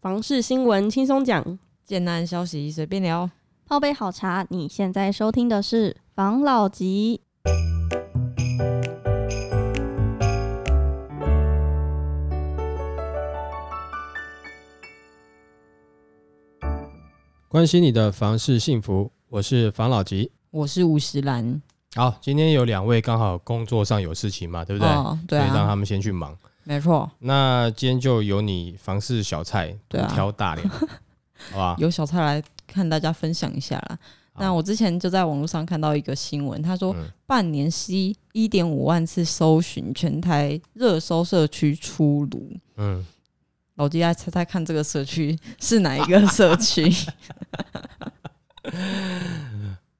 房事新闻轻松讲，简单消息随便聊。泡杯好茶，你现在收听的是房老吉。关心你的房事幸福，我是房老吉。我是吴石兰，好，今天有两位刚好工作上有事情嘛，对不对？哦，对啊，所以让他们先去忙。没错，那今天就由你房事小菜对啊挑大梁，好吧？由小菜来看大家分享一下啦。那我之前就在网络上看到一个新闻，他说嗯半年吸一点五万次搜寻，全台热搜社区出炉。嗯，老弟来猜猜看，这个社区是哪一个社区？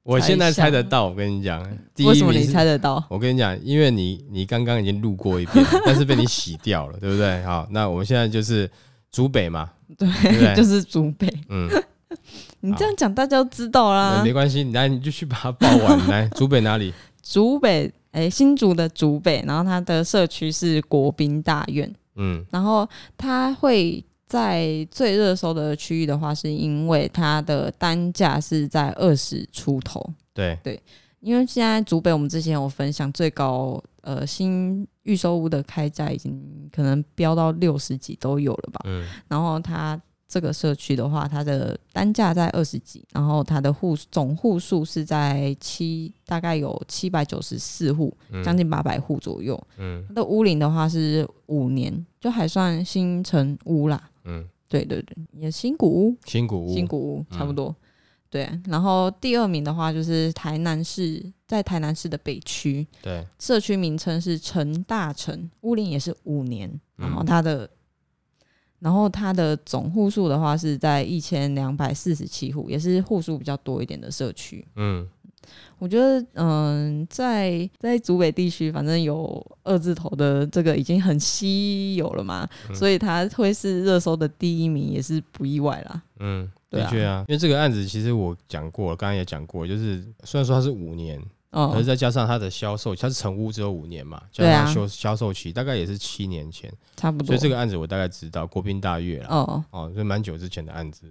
我现在猜得到，我跟你讲，第一为什么你名是猜得到？我跟你讲，因为你你刚刚已经录过一遍，但是被你洗掉了，对不对？好，那我们现在就是竹北嘛，对对对，就是竹北。嗯，你这样讲，大家都知道啦没。关系，你来你就去把它报完。来，竹北哪里？竹北，哎、新竹的竹北，然后它的社区是国宾大院，嗯然后它会在最热搜的区域的话，是因为它的单价是在二十出头。对对，因为现在竹北我们之前有分享最高呃新预售屋的开价已经可能飙到六十几都有了吧，嗯然后它这个社区的话，它的单价在二十几，然后它的户总户数是在七，大概有七百九十四户，嗯将近八百户左右。嗯它的屋龄的话是五年，就还算新城屋啦。嗯，对对对，也新古屋，新古屋，新古屋嗯。差不多。对，然后第二名的话就是台南市，在台南市的北区，对，社区名称是陈大成，屋龄也是五年，然后嗯。它的，然后它的总户数的话是在一千两百四十七户，也是户数比较多一点的社区。嗯我觉得，嗯，在在竹北地区，反正有二字头的这个已经很稀有了嘛，嗯所以它会是热搜的第一名，也是不意外啦。嗯，的确啊，因为这个案子其实我讲过，刚刚也讲过，就是虽然说它是五年，可是哦，再加上它的销售，它是成屋只有五年嘛，加上销销售期大概也是七年前，差不多。所以这个案子我大概知道，国宾大悦了，哦，哦，这蛮久之前的案子。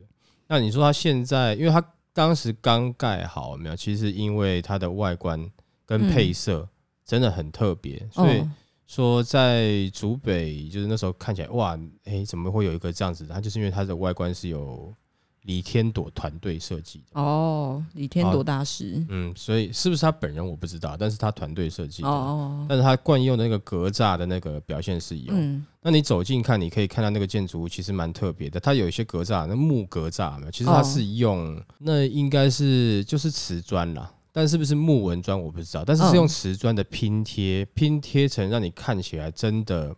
那你说它现在，因为它当时刚盖好，有没有？其实因为它的外观跟配色真的很特别，所以哦说在竹北，就是那时候看起来，哇，诶，怎么会有一个这样子的？它就是因为它的外观是由李天朵团队设计的。哦，李天朵大师。嗯，所以是不是他本人我不知道，但是他团队设计的。哦哦，但是他惯用的那个格栅的那个表现是有，嗯，那你走近看，你可以看到那个建筑物其实蛮特别的。它有一些格栅，那木格栅嘛？其实它哦是用、那应该是就是瓷砖啦，但是不是木纹砖我不知道，但是是嗯用瓷砖的拼贴，拼贴成让你看起来真的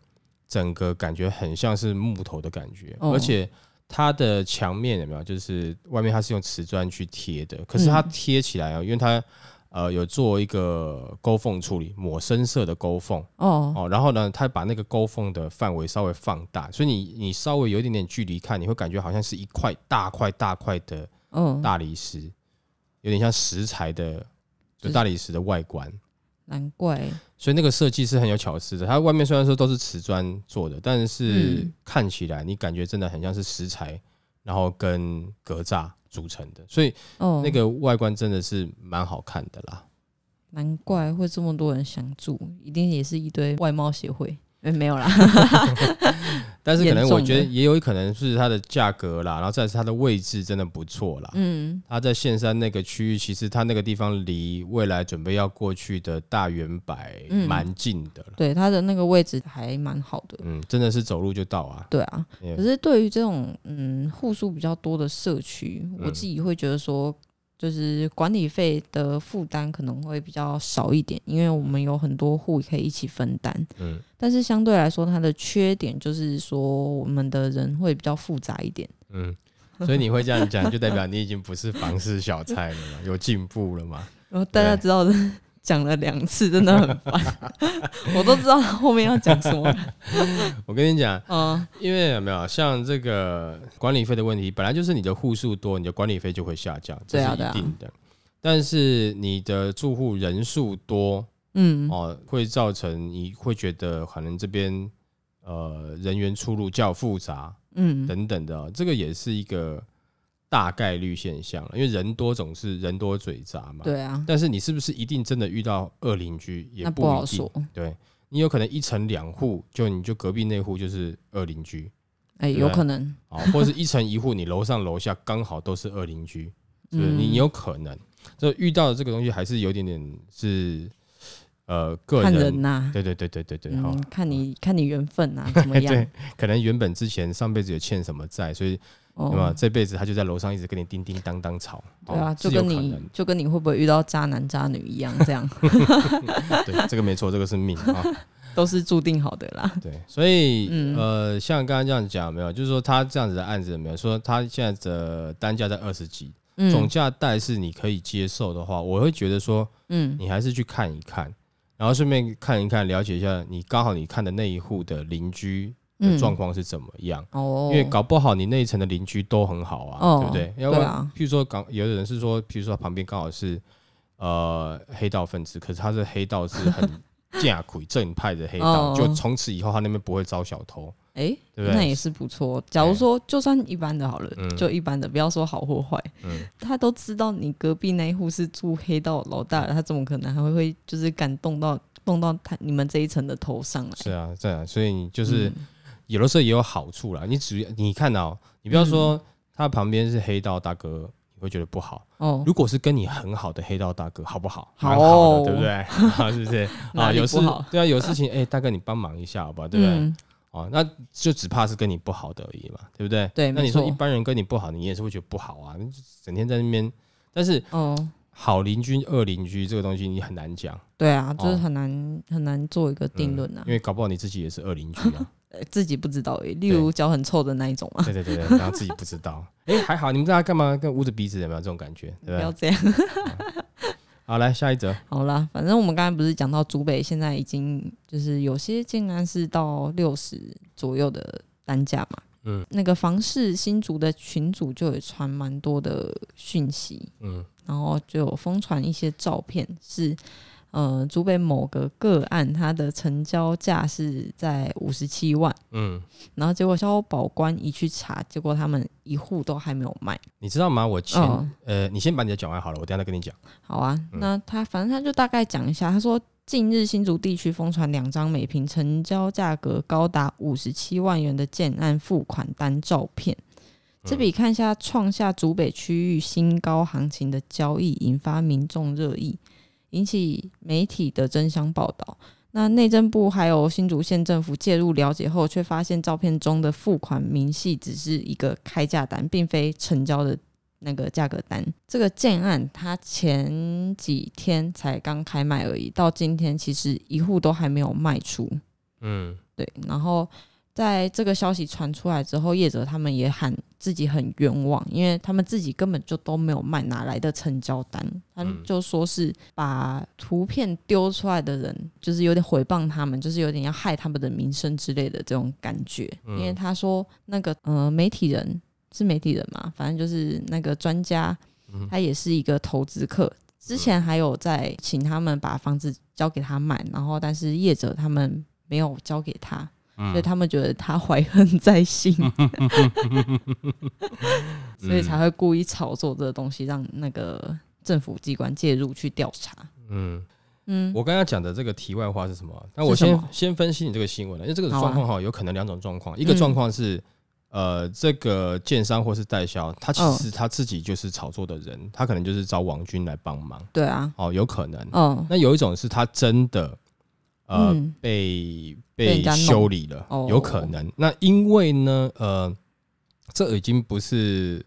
整个感觉很像是木头的感觉，哦而且。它的墙面有没有？就是外面它是用瓷砖去贴的，可是它嗯。贴起来啊，因为它呃有做一个勾缝处理，抹深色的勾缝，哦，哦，然后呢，它把那个勾缝的范围稍微放大，所以你你稍微有一点点距离看，你会感觉好像是一块大块大块的嗯，大理石，有点像石材的就就是大理石的外观，难怪，所以那个设计是很有巧思的。它外面虽然说都是瓷砖做的，但是嗯看起来你感觉真的很像是石材，然后跟格栅组成的，所以哦，那个外观真的是蛮好看的啦。难怪会这么多人想住，一定也是一堆外貌协会。哎，没有啦，但是可能我觉得也有可能是它的价格啦，然后再是它的位置真的不错啦。嗯，它在线山那个区域，其实它那个地方离未来准备要过去的大圆柏嗯蛮近的了。对，它的那个位置还蛮好的。嗯，真的是走路就到啊。对啊，也可是对于这种嗯户数比较多的社区，我嗯自己会觉得说，就是管理费的负担可能会比较少一点，因为我们有很多户可以一起分担。嗯，但是相对来说，它的缺点就是说，我们的人会比较复杂一点。嗯，所以你会这样讲，就代表你已经不是房事小菜了嘛，有进步了嘛？然 后大家知道的，讲了两次，真的很烦，我都知道后面要讲什么。我跟你讲，嗯，因为有没有像这个管理费的问题，本来就是你的户数多，你的管理费就会下降，这是一定的。但是你的住户人数多嗯，哦，会造成你会觉得可能这边呃人员出入较复杂，嗯，等等的哦、这个也是一个大概率现象了，因为人多总是人多嘴杂嘛。。对啊，但是你是不是一定真的遇到恶邻居也不一定不好说。对你有可能一层两户，就你就隔壁那户就是恶邻居哎，对有可能，啊，或者是一层一户，你楼上楼下刚好都是恶邻居？嗯你你有可能，就遇到的这个东西还是有点点是呃个看人，人呐，对对对对对对，看你看你缘分呐，怎么 样对？可能原本之前上辈子有欠什么债，所以哦对吧？这辈子他就在楼上一直跟你叮叮当当吵，对啊，哦就跟你就跟你会不会遇到渣男渣女一样，这 样 对这个没错，这个是命啊。都是注定好的啦。对，所以、嗯呃，像刚刚这样讲没有，就是说他这样子的案子有没有说他现在的单价在二十几，总嗯价带是你可以接受的话，我会觉得说嗯你还是去看一看，然后顺便看一看，了解一下你刚好你看的那一户的邻居的嗯。状况是怎么样。哦，因为搞不好你那一层的邻居都很好啊，哦对不对？要不然，譬如说刚有的人是说，譬如说旁边刚好是呃黑道分子，可是他是黑道是很 架苦正派的黑道，哦。就从此以后他那边不会招小偷，哎，对不对？那也是不错。假如说就算一般的好了，嗯就一般的，不要说好或坏，嗯，他都知道你隔壁那一户是住黑道老大的，他怎么可能还会会就是敢动到动到他你们这一层的头上来？是啊，这样，所以你就是嗯有的时候也有好处啦。你只你看到、你不要说他旁边是黑道大哥，你会觉得不好。哦，如果是跟你很好的黑道大哥，好不好？好对不对？啊，是不是？啊，有事对啊，有事情哎、大哥你帮忙一下，好不好？对不对？嗯哦，那就只怕是跟你不好的而已嘛，对不对？对那你说一般人跟你不好，你也是会觉得不好啊，你整天在那边。但是哦，好邻居、恶邻居这个东西你很难讲，对啊，就是哦很难很难做一个定论啊嗯因，为搞不好你自己也是恶邻居啊。呃 自己不知道诶，例如脚很臭的那一种嘛，对对对对，然后自己不知道。哎、还好，你们大家干嘛跟捂着鼻子？有没有这种感觉？不对不？要这样。好，来下一则。好啦，反正我们刚才不是讲到竹北现在已经就是有些竟然是到六十左右的单价嘛。嗯，那个房市新竹的群组就有传蛮多的讯息，嗯然后就有疯传一些照片，是呃竹北某个个案，它的成交价是在五十七万，嗯，然后结果消保官一去查，结果他们一户都还没有卖。你知道吗？我前、嗯呃，你先把你的讲完好了，我等一下再跟你讲。好啊，嗯那他反正他就大概讲一下，他说近日新竹地区疯传两张每平成交价格高达五十七万元的建案付款单照片，这笔看一下创下竹北区域新高行情的交易，引发民众热议，引起媒体的争相报道。那内政部还有新竹县政府介入了解后，却发现照片中的付款明细只是一个开价单，并非成交的那个价格单。这个建案它前几天才刚开卖而已，到今天其实一户都还没有卖出。嗯对，然后在这个消息传出来之后，业者他们也喊自己很冤枉，因为他们自己根本就都没有卖，哪来的成交单？他就说是把图片丢出来的人，就是有点诽谤他们，就是有点要害他们的名声之类的这种感觉。嗯因为他说那个呃媒体人是媒体人嘛，反正就是那个专家，嗯他也是一个投资客。之前还有在请他们把房子交给他卖，然后但是业者他们没有交给他，嗯。所以他们觉得他怀恨在心，所以才会故意炒作这个东西，让那个政府机关介入去调查。嗯，嗯，我刚刚讲的这个题外话是什么？那我先先分析你这个新闻了，因为这个状况哈有可能两种状况，一个状况是。呃，这个建商或是代销，他其嗯。实他自己就是炒作的人，他可能就是找王军来帮忙，对啊，哦，有可能。嗯。那有一种是他真的呃、嗯。被被修理了，哦。有可能。那因为呢，呃，这已经不是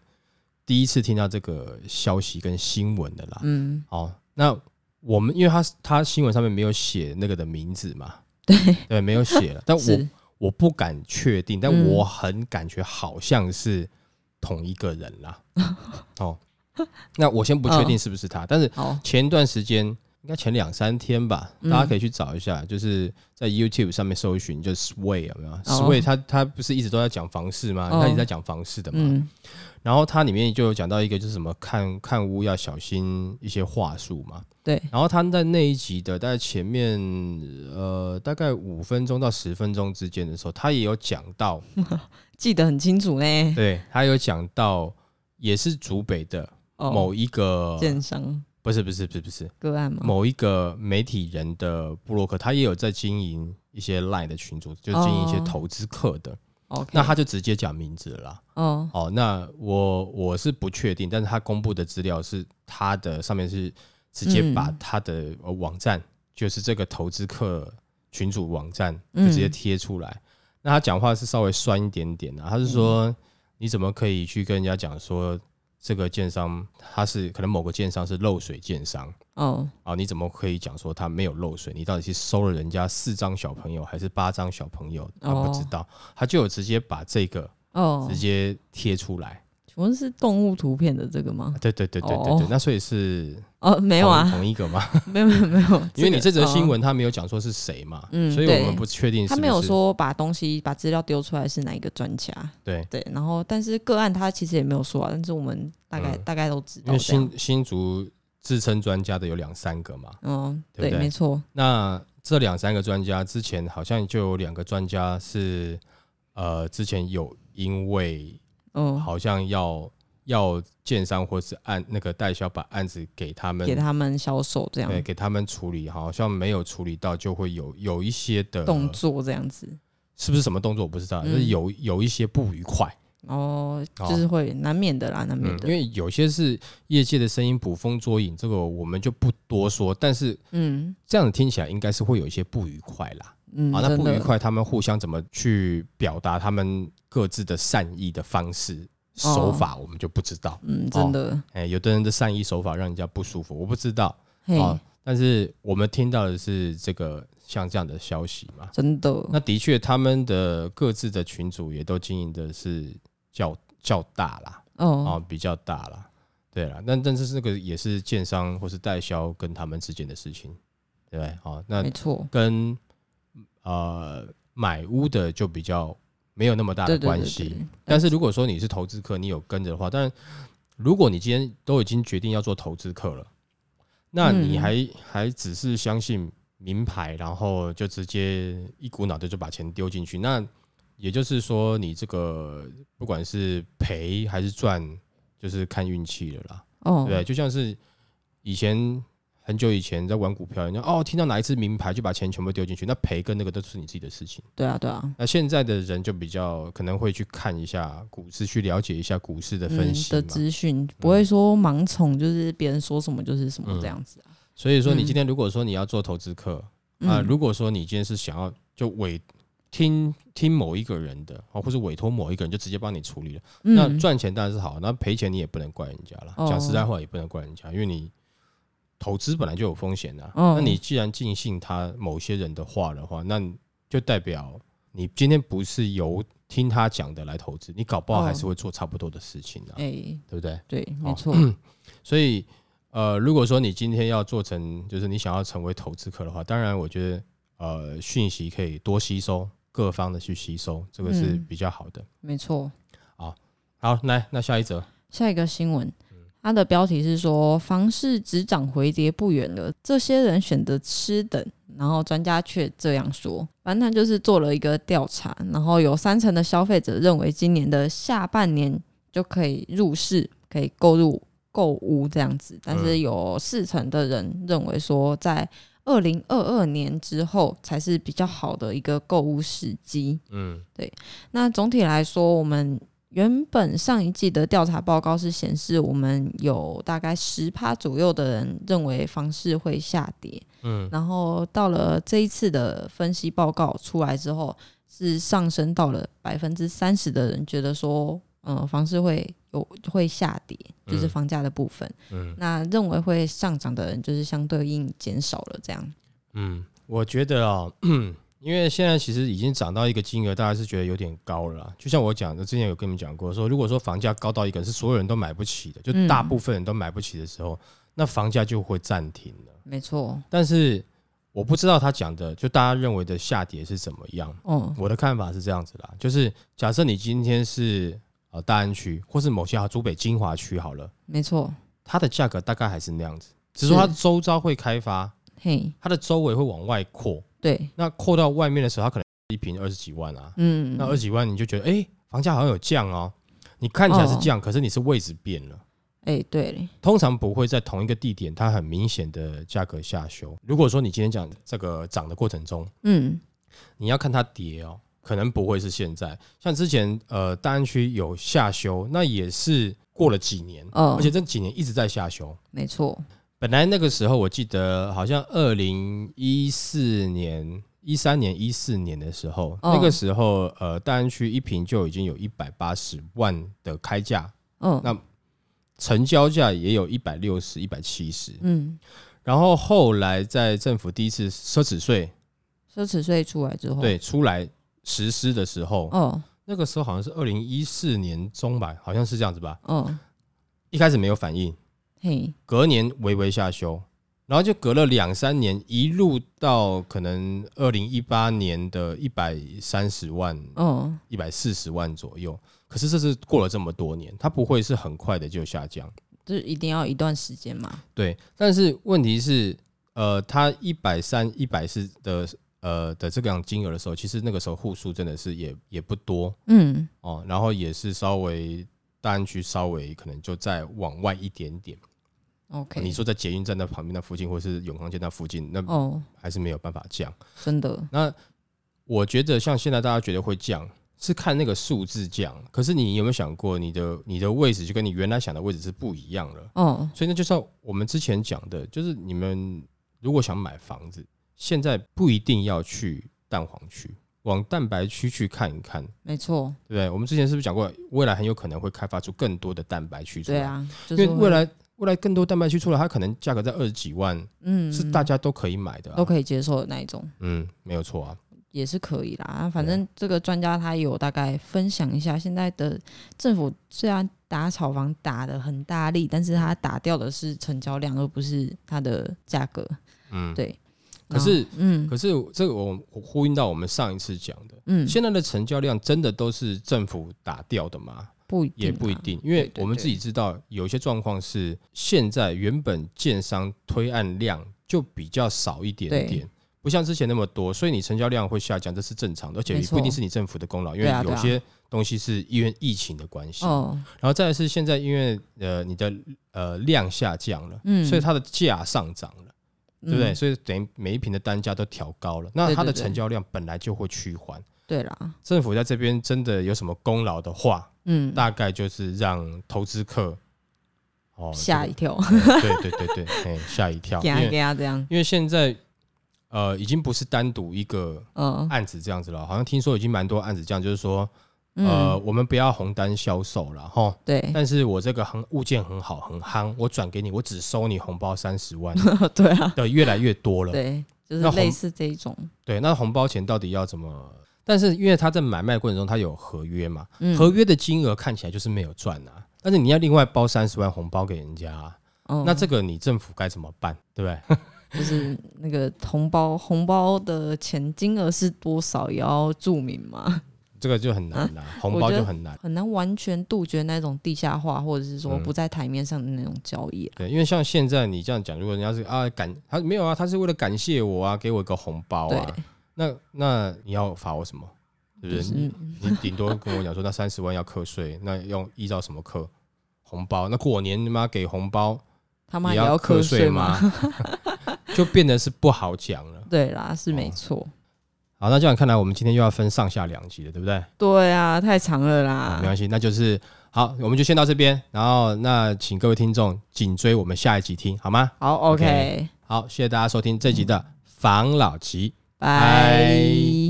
第一次听到这个消息跟新闻的啦。嗯，哦，那我们因为他他新闻上面没有写那个的名字嘛，对，对，没有写了，但我 我不敢确定，但嗯。我很感觉好像是同一个人啦。哦，那我先不确定是不是他，但是好，前段时间，应该前两三天吧，嗯大家可以去找一下，就是在 YouTube 上面搜寻，就是 Sway 有没有、Sway 他他不是一直都在讲房市吗？哦他一直在讲房市的嘛。嗯然后它里面就有讲到一个，就是什么看看屋要小心一些话术嘛。对，然后他在那一集的大概前面呃大概五分钟到十分钟之间的时候，他也有讲到，记得很清楚呢。对他有讲到也是竹北的哦，某一个、建商不是不是不是不是个案吗？某一个媒体人的布洛克，他也有在经营一些 Line 的群组，就是经营一些哦投资客的。OK，那他就直接讲名字了啦。哦哦，那我我是不确定，但是他公布的资料是他的上面是直接把嗯他的呃网站，就是这个投资客群主网站，就嗯直接贴出来。那他讲话是稍微酸一点点的、他是说、嗯你怎么可以去跟人家讲说这个建商他是可能某个建商是漏水建商哦啊？你怎么可以讲说他没有漏水？你到底是收了人家四张小朋友还是八张小朋友？他不知哦道，他就有直接把这个哦直，接贴出来。请问是动物图片的这个吗？对对对对对对，哦那所以是哦，没有同啊，同一个吗？没有没有没有，因为你这则新哦。闻他没有讲说是谁嘛，嗯所以我们不确定是不是他没有说把东西把资料丢出来是哪一个专家，对，对，然后但是个案他其实也没有说啊，但是我们大概、嗯。大概都知因为道这样。新，新竹自称专家的有两三个嘛，嗯，对，对不对？没错，那这两三个专家之前好像就有两个专家是呃之前有因为嗯，好像要要建商或是按那个代销把案子给他们给他们销售这样。对给他们处理，好像没有处理到就会有有一些的动作这样子，是不是什么动作我不知道，就是嗯有有一些不愉快。哦，哦就是会难免的啦，难免嗯，的因，为有些是业界的声音捕风捉影，这个我们就不多说。但是嗯这样听起来应该是会有一些不愉快啦。嗯，啊，那不愉快，他们互相怎么去表达他们各自的善意的方式手法，我们就不知道。嗯，真的，哎、有的人的善意手法让人家不舒服，我不知道嘿，啊。但是我们听到的是这个像这样的消息嘛？真的，那的确，他们的各自的群组也都经营的是较较大啦。哦，哦，比较大啦，对啦，那但是这个也是建商或是代销跟他们之间的事情，对不对？哦，那没错，跟呃买屋的就比较没有那么大的关系。对，但是如果说你是投资客，你有跟着的话，但如果你今天都已经决定要做投资客了，那你嗯还、还只是相信名牌，然后就直接一股脑的就把钱丢进去，那也就是说，你这个不管是赔还是赚，就是看运气了啦。哦，对，就像是以前很久以前在玩股票，人家哦听到哪一只名牌就把钱全部丢进去，那赔跟那个都是你自己的事情。对啊，对啊，那现在的人就比较可能会去看一下股市，去了解一下股市的分嗯的。资讯，不会说盲从，就是别人说什么就是什么嗯这样子啊。所以说，你嗯今天如果说你要做投资客啊、嗯如果说你今天是想要就委听听某一个人的啊，或者委托某一个人就直接帮你处理了，那嗯赚钱当然是好，那赔钱你也不能怪人家了。哦。讲实在话，也不能怪人家，因为你投资本来就有风险的、哦。那你既然尽信他某些人的话的话，那就代表你今天不是由听他讲的来投资，你搞不好哦。还是会做差不多的事情的、哎，对不对？对，哦没错，所以，呃，如果说你今天要做成，就是你想要成为投资客的话，当然我觉得，呃，讯息可以多吸收，各方的去吸收，这个是嗯比较好的。没错。好，来，那下一则，下一个新闻，嗯它的标题是说房市只涨回跌不远了，这些人选择吃等，然后专家却这样说。反正他就是做了一个调查，然后有三成的消费者认为今年的下半年就可以入市，可以购入购屋这样子，但是有四成的人认为说在。二零二二年之后才是比较好的一个购物时机。嗯。对那总体来说，我们原本上一季的调查报告是显示，我们有大概十趴左右的人认为房市会下跌，嗯。然后到了这一次的分析报告出来之后，是上升到了百分之三十的人觉得说，呃，房市会有会下跌，就是嗯房价的部分。嗯那认为会上涨的人，就是相对应减少了这样。嗯，我觉得啊、因为现在其实已经涨到一个金额，大家是觉得有点高了啦。就像我讲的，之前有跟你们讲过，说如果说房价高到一个是所有人都买不起的，就嗯大部分人都买不起的时候，那房价就会暂停了。没错，但是我不知道他讲的，就大家认为的下跌是怎么样。哦，我的看法是这样子啦，就是假设你今天是呃大安区，或是某些啊竹北金华区好了，没错，它的价格大概还是那样子，只是说它周遭会开发，嘿，它的周围会往外扩。对，那扩到外面的时候，它可能一平二十几万啊。嗯，那二十几万你就觉得，哎、房价好像有降哦。你看起来是降，可是你是位置变了。哎、对，通常不会在同一个地点，它很明显的价格下修。如果说你今天讲这个涨的过程中，嗯，你要看它跌哦，可能不会是现在。像之前呃大安区有下修，那也是过了几年，哦而且这几年一直在下修。没错，本来那个时候我记得好像二零一四年、一三年、一四年的时候，哦那个时候呃大安区一平就已经有一百八十万的开价，嗯，那成交价也有一百六十、一百七十。嗯，然后后来在政府第一次奢侈税奢侈税出来之后，，对出来实施的时候，哦，那个时候好像是二零一四年中吧，好像是这样子吧。哦，一开始没有反应，嘿，隔年微微下修，然后就隔了两三年，一路到可能二零一八年的一百三十万、哦，一百四十万左右。可是这是过了这么多年，它不会是很快的就下降。就是一定要一段时间嘛，对，但是问题是，呃，它一百三、一百四的呃的这个样金额的时候，其实那个时候户数真的是也也不多嗯，哦，然后也是稍微大安区稍微可能就再往外一点点。OK，你说在捷运站那旁边那附近，或是永康街那附近，那哦，还是没有办法降。真的，那我觉得像现在大家觉得会降，是看那个数字降。可是你有没有想过，你的你的位置就跟你原来想的位置是不一样了？哦，所以那就是我们之前讲的，就是你们如果想买房子，现在不一定要去蛋黄区，往蛋白区去看一看，没错，对不对？我们之前是不是讲过，未来很有可能会开发出更多的蛋白区出来？对啊，就是因为未，来未来更多蛋白区出来，它可能价格在二十几万，嗯，是大家都可以买的、啊，都可以接受的那一种。嗯，没有错啊。也是可以啦，反正这个专家他有大概分享一下，现在的政府虽然打炒房打的很大力，但是他打掉的是成交量，而不是它的价格。嗯，对，可是嗯可是这个我我呼应到我们上一次讲的，嗯，现在的成交量真的都是政府打掉的吗？不一定啊也不一定，因为我们自己知道有一些状况是现在原本建商推案量就比较少一点点。不像之前那么多，所以你成交量会下降，这是正常的，而且也不一定是你政府的功劳，因为有些东西是因为疫情的关系。哦，然后再来是现在因为呃你的呃量下降了，嗯所以它的价上涨了。对不对？嗯。所以等于每一瓶的单价都调高了，那它的成交量本来就会趋缓。对啦，政府在这边真的有什么功劳的话，嗯，大概就是让投资客哦吓一跳，这个对对对对，哎吓一跳，给他因为给他这样，因为现在呃已经不是单独一个嗯。案子这样子了，好像听说已经蛮多案子这样，就是说呃嗯，我们不要红单销售了哈，对但是我这个很物件很好很夯，我转给你，我只收你红包三十万 对啊，的越来越多了。对，就是类似这一种，对，那红包钱到底要怎么？但是因为他在买卖过程中，他有合约嘛，嗯合约的金额看起来就是没有赚啊，但是你要另外包三十万红包给人家啊、哦那这个你政府该怎么办？对不对？就是那个红包红包的钱金额是多少，也要注明嘛。这个就很难啦，红包就很难。很难完全杜绝那种地下化，或者是说嗯不在台面上的那种交易、啊。对，因为像现在你这样讲，如果人家是啊感他没有啊，他是为了感谢我啊，给我一个红包，啊，那那你要罚我什么？对不对？就是你你顶多跟我讲说，那三十万要课税，那用依照什么课？红包？那过年他妈给红包他妈也也要课课税吗吗？？就变得是不好讲了。对啦，是哦没错。好，那这样看来，我们今天又要分上下两集了，对不对？对啊，太长了，啦没。关系，那就是好，我们就先到这边。然后，那请各位听众紧追我们下一集听，好吗？好 OK，OK，好，谢谢大家收听这集的防老集。拜。